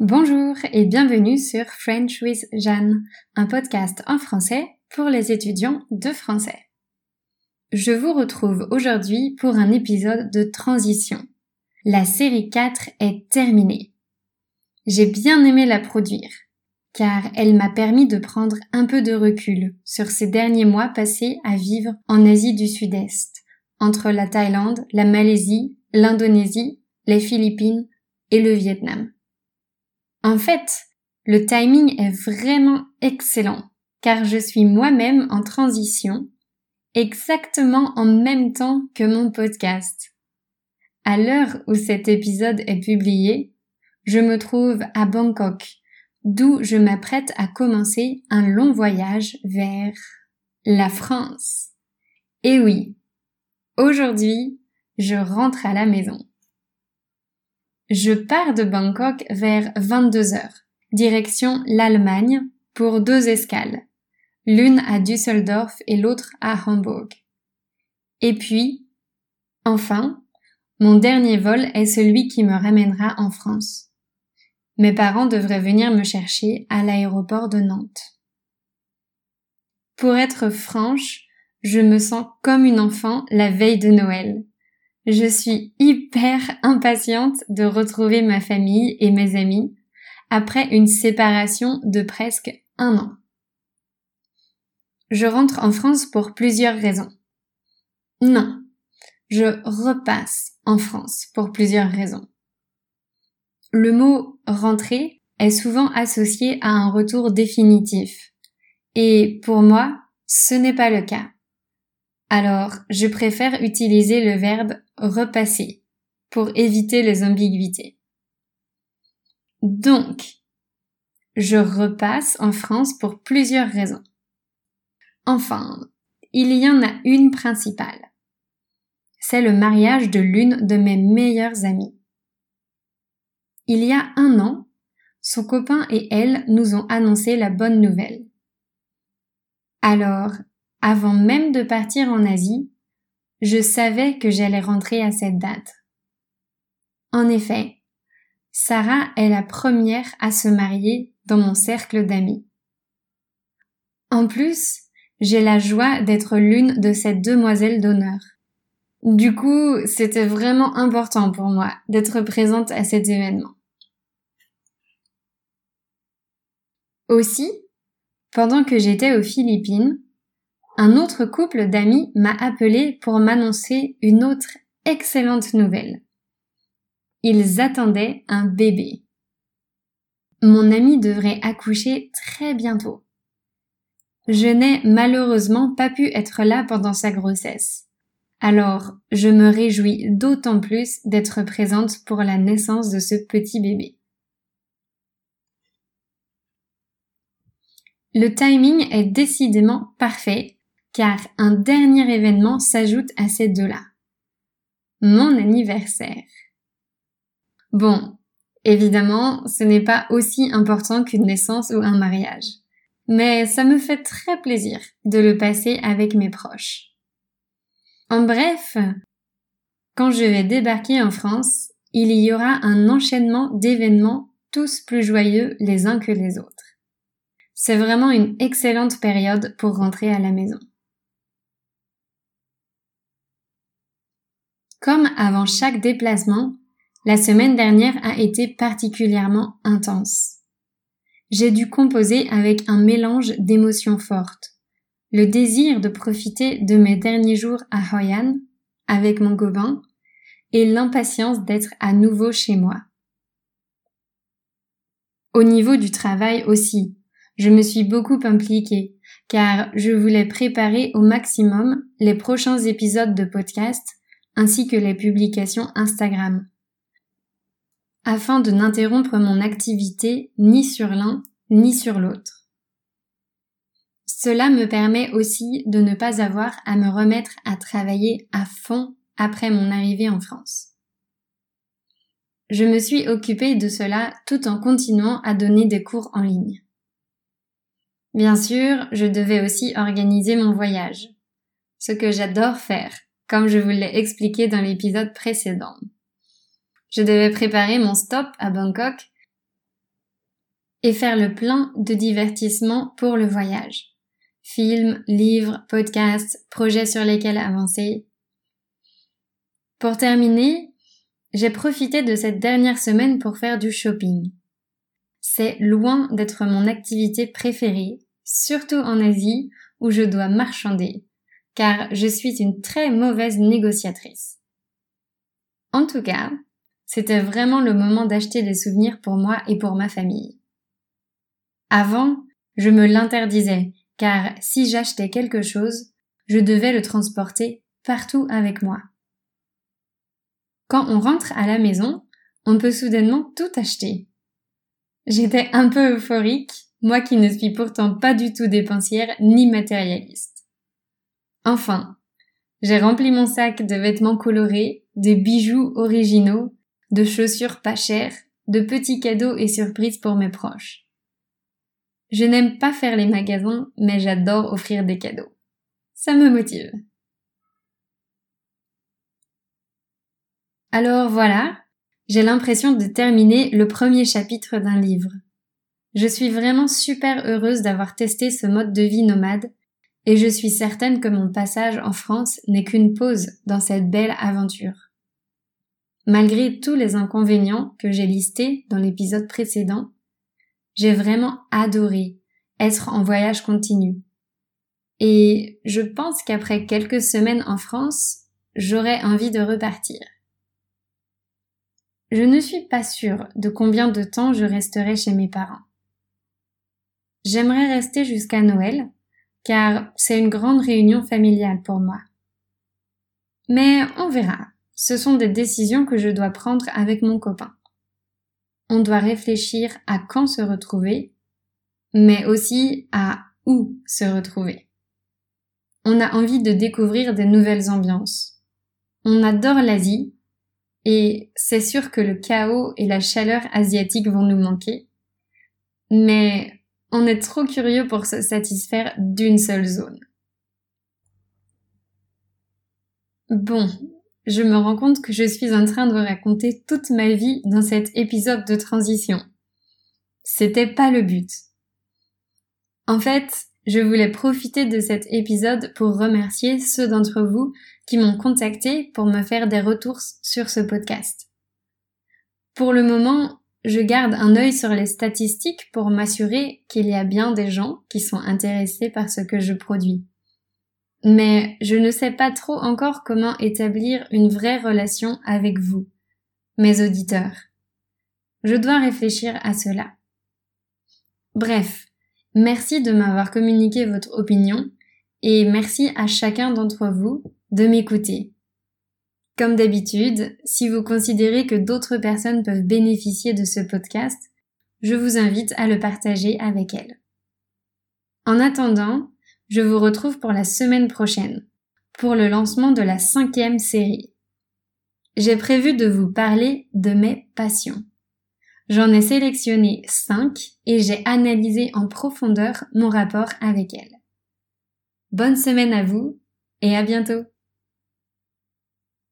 Bonjour et bienvenue sur French with Jeanne, un podcast en français pour les étudiants de français. Je vous retrouve aujourd'hui pour un épisode de transition. La série 4 est terminée. J'ai bien aimé la produire, car elle m'a permis de prendre un peu de recul sur ces derniers mois passés à vivre en Asie du Sud-Est, entre la Thaïlande, la Malaisie, l'Indonésie, les Philippines et le Vietnam. En fait, le timing est vraiment excellent, car je suis moi-même en transition, exactement en même temps que mon podcast. À l'heure où cet épisode est publié, je me trouve à Bangkok, d'où je m'apprête à commencer un long voyage vers la France. Et oui, aujourd'hui, je rentre à la maison. Je pars de Bangkok vers 22 heures, direction l'Allemagne, pour deux escales, l'une à Düsseldorf et l'autre à Hamburg. Et puis, enfin, mon dernier vol est celui qui me ramènera en France. Mes parents devraient venir me chercher à l'aéroport de Nantes. Pour être franche, je me sens comme une enfant la veille de Noël. Je suis hyper impatiente de retrouver ma famille et mes amis après une séparation de presque un an. Je rentre en France pour plusieurs raisons. Non, je repasse en France pour plusieurs raisons. Le mot rentrer est souvent associé à un retour définitif. Et pour moi, ce n'est pas le cas. Alors, je préfère utiliser le verbe repasser pour éviter les ambiguïtés. Donc, je repasse en France pour plusieurs raisons. Enfin, il y en a une principale. C'est le mariage de l'une de mes meilleures amies. Il y a un an, son copain et elle nous ont annoncé la bonne nouvelle. Alors, avant même de partir en Asie, je savais que j'allais rentrer à cette date. En effet, Sarah est la première à se marier dans mon cercle d'amis. En plus, j'ai la joie d'être l'une de ces demoiselles d'honneur. Du coup, c'était vraiment important pour moi d'être présente à cet événement. Aussi, pendant que j'étais aux Philippines, un autre couple d'amis m'a appelé pour m'annoncer une autre excellente nouvelle. Ils attendaient un bébé. Mon ami devrait accoucher très bientôt. Je n'ai malheureusement pas pu être là pendant sa grossesse. Alors, je me réjouis d'autant plus d'être présente pour la naissance de ce petit bébé. Le timing est décidément parfait car un dernier événement s'ajoute à ces deux-là. Mon anniversaire. Bon, évidemment, ce n'est pas aussi important qu'une naissance ou un mariage. Mais ça me fait très plaisir de le passer avec mes proches. En bref, quand je vais débarquer en France, il y aura un enchaînement d'événements tous plus joyeux les uns que les autres. C'est vraiment une excellente période pour rentrer à la maison. Comme avant chaque déplacement, la semaine dernière a été particulièrement intense. J'ai dû composer avec un mélange d'émotions fortes. Le désir de profiter de mes derniers jours à Hoi An avec mon copain et l'impatience d'être à nouveau chez moi. Au niveau du travail aussi, je me suis beaucoup impliquée, car je voulais préparer au maximum les prochains épisodes de podcast ainsi que les publications Instagram, afin de n'interrompre mon activité ni sur l'un ni sur l'autre. Cela me permet aussi de ne pas avoir à me remettre à travailler à fond après mon arrivée en France. Je me suis occupée de cela tout en continuant à donner des cours en ligne. Bien sûr, je devais aussi organiser mon voyage, ce que j'adore faire, comme je vous l'ai expliqué dans l'épisode précédent. Je devais préparer mon stop à Bangkok et faire le plein de divertissements pour le voyage. Films, livres, podcasts, projets sur lesquels avancer. Pour terminer, j'ai profité de cette dernière semaine pour faire du shopping. C'est loin d'être mon activité préférée, surtout en Asie où je dois marchander, car je suis une très mauvaise négociatrice. En tout cas, c'était vraiment le moment d'acheter des souvenirs pour moi et pour ma famille. Avant, je me l'interdisais, car si j'achetais quelque chose, je devais le transporter partout avec moi. Quand on rentre à la maison, on peut soudainement tout acheter. J'étais un peu euphorique, moi qui ne suis pourtant pas du tout dépensière ni matérialiste. Enfin, j'ai rempli mon sac de vêtements colorés, de bijoux originaux, de chaussures pas chères, de petits cadeaux et surprises pour mes proches. Je n'aime pas faire les magasins, mais j'adore offrir des cadeaux. Ça me motive. Alors voilà, j'ai l'impression de terminer le premier chapitre d'un livre. Je suis vraiment super heureuse d'avoir testé ce mode de vie nomade et je suis certaine que mon passage en France n'est qu'une pause dans cette belle aventure. Malgré tous les inconvénients que j'ai listés dans l'épisode précédent, j'ai vraiment adoré être en voyage continu. Et je pense qu'après quelques semaines en France, j'aurais envie de repartir. Je ne suis pas sûre de combien de temps je resterai chez mes parents. J'aimerais rester jusqu'à Noël, car c'est une grande réunion familiale pour moi. Mais on verra. Ce sont des décisions que je dois prendre avec mon copain on doit réfléchir à quand se retrouver, mais aussi à où se retrouver. On a envie de découvrir des nouvelles ambiances. On adore l'Asie, et c'est sûr que le chaos et la chaleur asiatique vont nous manquer, mais on est trop curieux pour se satisfaire d'une seule zone. Bon, je me rends compte que je suis en train de raconter toute ma vie dans cet épisode de transition. C'était pas le but. En fait, je voulais profiter de cet épisode pour remercier ceux d'entre vous qui m'ont contacté pour me faire des retours sur ce podcast. Pour le moment, je garde un œil sur les statistiques pour m'assurer qu'il y a bien des gens qui sont intéressés par ce que je produis mais je ne sais pas trop encore comment établir une vraie relation avec vous, mes auditeurs. Je dois réfléchir à cela. Bref, merci de m'avoir communiqué votre opinion et merci à chacun d'entre vous de m'écouter. Comme d'habitude, si vous considérez que d'autres personnes peuvent bénéficier de ce podcast, je vous invite à le partager avec elles. En attendant, je vous retrouve pour la semaine prochaine, pour le lancement de la cinquième série. J'ai prévu de vous parler de mes passions. J'en ai sélectionné cinq et j'ai analysé en profondeur mon rapport avec elles. Bonne semaine à vous et à bientôt